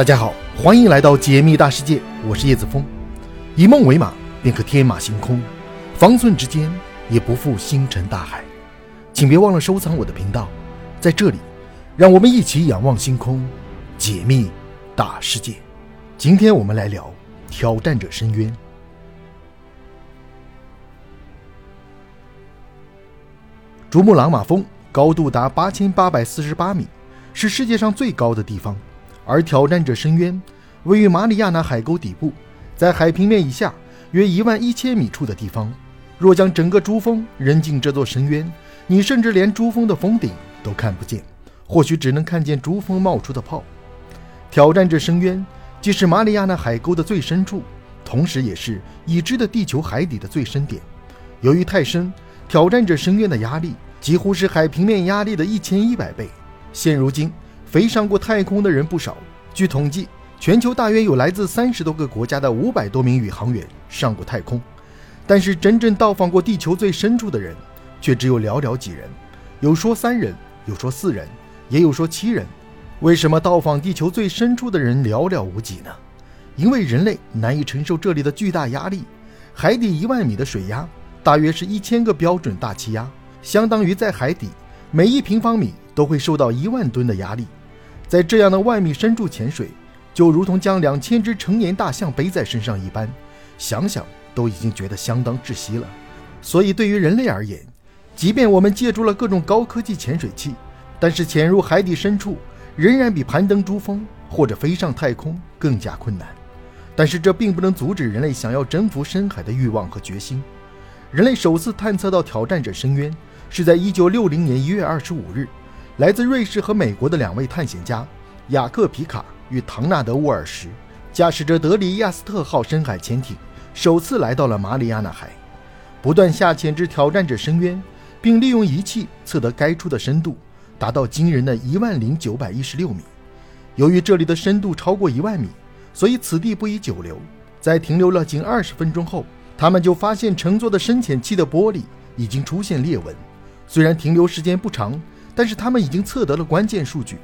大家好，欢迎来到解密大世界，我是叶子峰。以梦为马，便可天马行空；方寸之间，也不负星辰大海。请别忘了收藏我的频道，在这里，让我们一起仰望星空，解密大世界。今天我们来聊挑战者深渊。珠穆朗玛峰高度达八千八百四十八米，是世界上最高的地方。而挑战者深渊位于马里亚纳海沟底部，在海平面以下约一万一千米处的地方。若将整个珠峰扔进这座深渊，你甚至连珠峰的峰顶都看不见，或许只能看见珠峰冒出的泡。挑战者深渊既是马里亚纳海沟的最深处，同时也是已知的地球海底的最深点。由于太深，挑战者深渊的压力几乎是海平面压力的一千一百倍。现如今。飞上过太空的人不少，据统计，全球大约有来自三十多个国家的五百多名宇航员上过太空，但是真正到访过地球最深处的人，却只有寥寥几人。有说三人，有说四人，也有说七人。为什么到访地球最深处的人寥寥无几呢？因为人类难以承受这里的巨大压力。海底一万米的水压，大约是一千个标准大气压，相当于在海底每一平方米都会受到一万吨的压力。在这样的万米深处潜水，就如同将两千只成年大象背在身上一般，想想都已经觉得相当窒息了。所以，对于人类而言，即便我们借助了各种高科技潜水器，但是潜入海底深处仍然比攀登珠峰或者飞上太空更加困难。但是，这并不能阻止人类想要征服深海的欲望和决心。人类首次探测到挑战者深渊，是在一九六零年一月二十五日。来自瑞士和美国的两位探险家雅克·皮卡与唐纳德·沃尔什，驾驶着德里亚斯特号深海潜艇，首次来到了马里亚纳海，不断下潜至挑战者深渊，并利用仪器测得该处的深度达到惊人的一万零九百一十六米。由于这里的深度超过一万米，所以此地不宜久留。在停留了仅二十分钟后，他们就发现乘坐的深潜器的玻璃已经出现裂纹。虽然停留时间不长。但是他们已经测得了关键数据，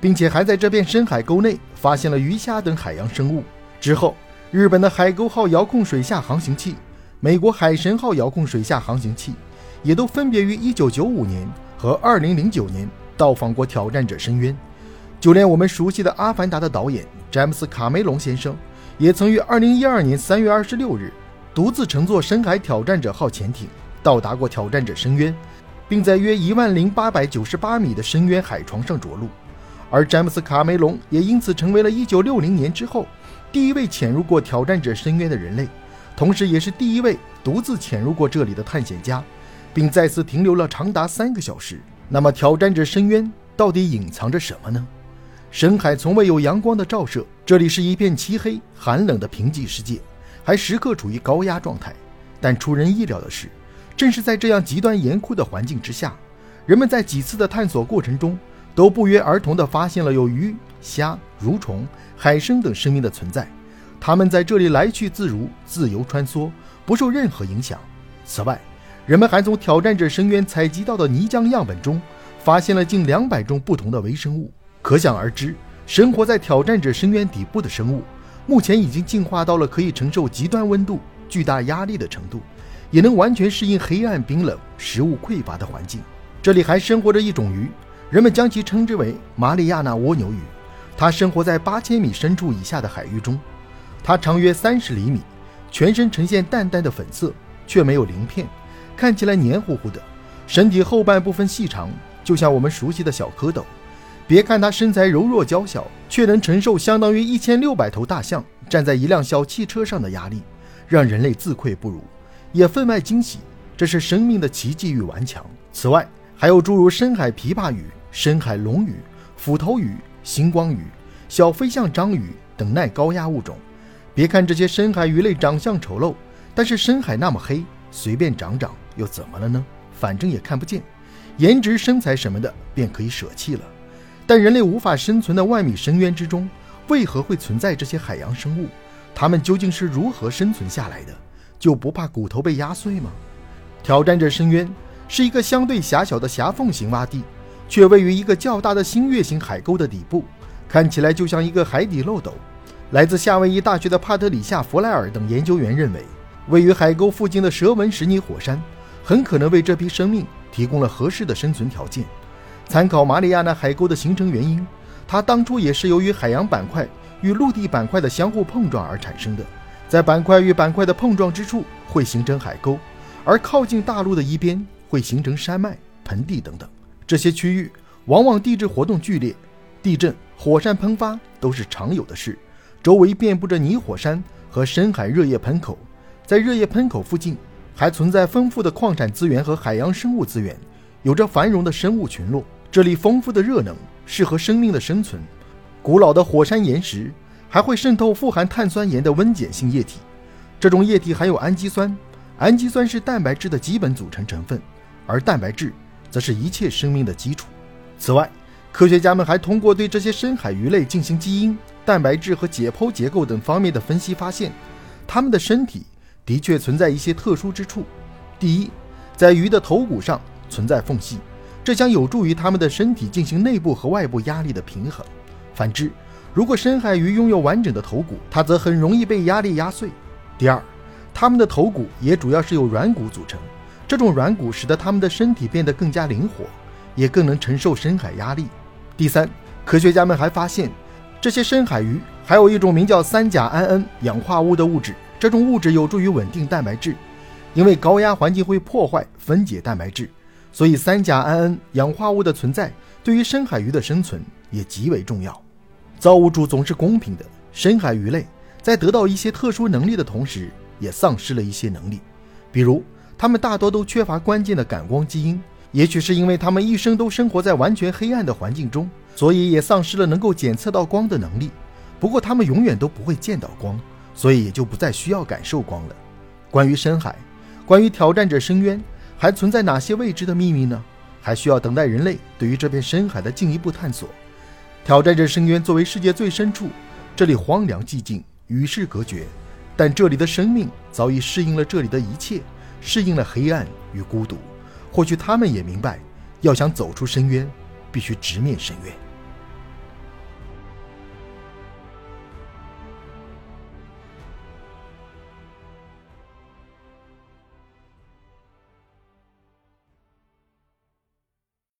并且还在这片深海沟内发现了鱼虾等海洋生物。之后，日本的海沟号遥控水下航行器、美国海神号遥控水下航行器，也都分别于1995年和2009年到访过挑战者深渊。就连我们熟悉的《阿凡达》的导演詹姆斯·卡梅隆先生，也曾于2012年3月26日独自乘坐深海挑战者号潜艇到达过挑战者深渊。并在约一万零八百九十八米的深渊海床上着陆，而詹姆斯·卡梅隆也因此成为了一九六零年之后第一位潜入过挑战者深渊的人类，同时也是第一位独自潜入过这里的探险家，并再次停留了长达三个小时。那么，挑战者深渊到底隐藏着什么呢？深海从未有阳光的照射，这里是一片漆黑、寒冷的贫瘠世界，还时刻处于高压状态。但出人意料的是。正是在这样极端严酷的环境之下，人们在几次的探索过程中，都不约而同地发现了有鱼、虾、蠕虫、海参等生命的存在。它们在这里来去自如，自由穿梭，不受任何影响。此外，人们还从挑战者深渊采集到的泥浆样本中，发现了近两百种不同的微生物。可想而知，生活在挑战者深渊底部的生物，目前已经进化到了可以承受极端温度、巨大压力的程度。也能完全适应黑暗、冰冷、食物匮乏的环境。这里还生活着一种鱼，人们将其称之为马里亚纳蜗牛鱼。它生活在八千米深处以下的海域中，它长约三十厘米，全身呈现淡淡的粉色，却没有鳞片，看起来黏糊糊的。身体后半部分细长，就像我们熟悉的小蝌蚪。别看它身材柔弱娇小，却能承受相当于一千六百头大象站在一辆小汽车上的压力，让人类自愧不如。也分外惊喜，这是生命的奇迹与顽强。此外，还有诸如深海琵琶鱼、深海龙鱼、斧头鱼、星光鱼、小飞象章鱼等耐高压物种。别看这些深海鱼类长相丑陋，但是深海那么黑，随便长长又怎么了呢？反正也看不见，颜值、身材什么的便可以舍弃了。但人类无法生存的万米深渊之中，为何会存在这些海洋生物？它们究竟是如何生存下来的？就不怕骨头被压碎吗？挑战者深渊是一个相对狭小的狭缝型洼地，却位于一个较大的新月形海沟的底部，看起来就像一个海底漏斗。来自夏威夷大学的帕特里夏·弗莱尔等研究员认为，位于海沟附近的蛇纹石泥火山很可能为这批生命提供了合适的生存条件。参考马里亚纳海沟的形成原因，它当初也是由于海洋板块与陆地板块的相互碰撞而产生的。在板块与板块的碰撞之处会形成海沟，而靠近大陆的一边会形成山脉、盆地等等。这些区域往往地质活动剧烈，地震、火山喷发都是常有的事。周围遍布着泥火山和深海热液喷口，在热液喷口附近还存在丰富的矿产资源和海洋生物资源，有着繁荣的生物群落。这里丰富的热能适合生命的生存。古老的火山岩石还会渗透富含碳酸盐的温碱性液体，这种液体含有氨基酸，氨基酸是蛋白质的基本组成成分，而蛋白质。则是一切生命的基础。此外，科学家们还通过对这些深海鱼类进行基因、蛋白质和解剖结构等方面的分析，发现它们的身体的确存在一些特殊之处。第一，在鱼的头骨上存在缝隙，这将有助于它们的身体进行内部和外部压力的平衡。反之，如果深海鱼拥有完整的头骨，它则很容易被压力压碎。第二，它们的头骨也主要是由软骨组成。这种软骨使得它们的身体变得更加灵活，也更能承受深海压力。第三，科学家们还发现，这些深海鱼还有一种名叫三甲胺氧化物的物质，这种物质有助于稳定蛋白质。因为高压环境会破坏分解蛋白质，所以三甲胺氧化物的存在对于深海鱼的生存也极为重要。造物主总是公平的，深海鱼类在得到一些特殊能力的同时，也丧失了一些能力，比如。它们大多都缺乏关键的感光基因，也许是因为它们一生都生活在完全黑暗的环境中，所以也丧失了能够检测到光的能力。不过，它们永远都不会见到光，所以也就不再需要感受光了。关于深海，关于挑战者深渊，还存在哪些未知的秘密呢？还需要等待人类对于这片深海的进一步探索。挑战着深渊作为世界最深处，这里荒凉寂静，与世隔绝，但这里的生命早已适应了这里的一切。适应了黑暗与孤独，或许他们也明白，要想走出深渊，必须直面深渊。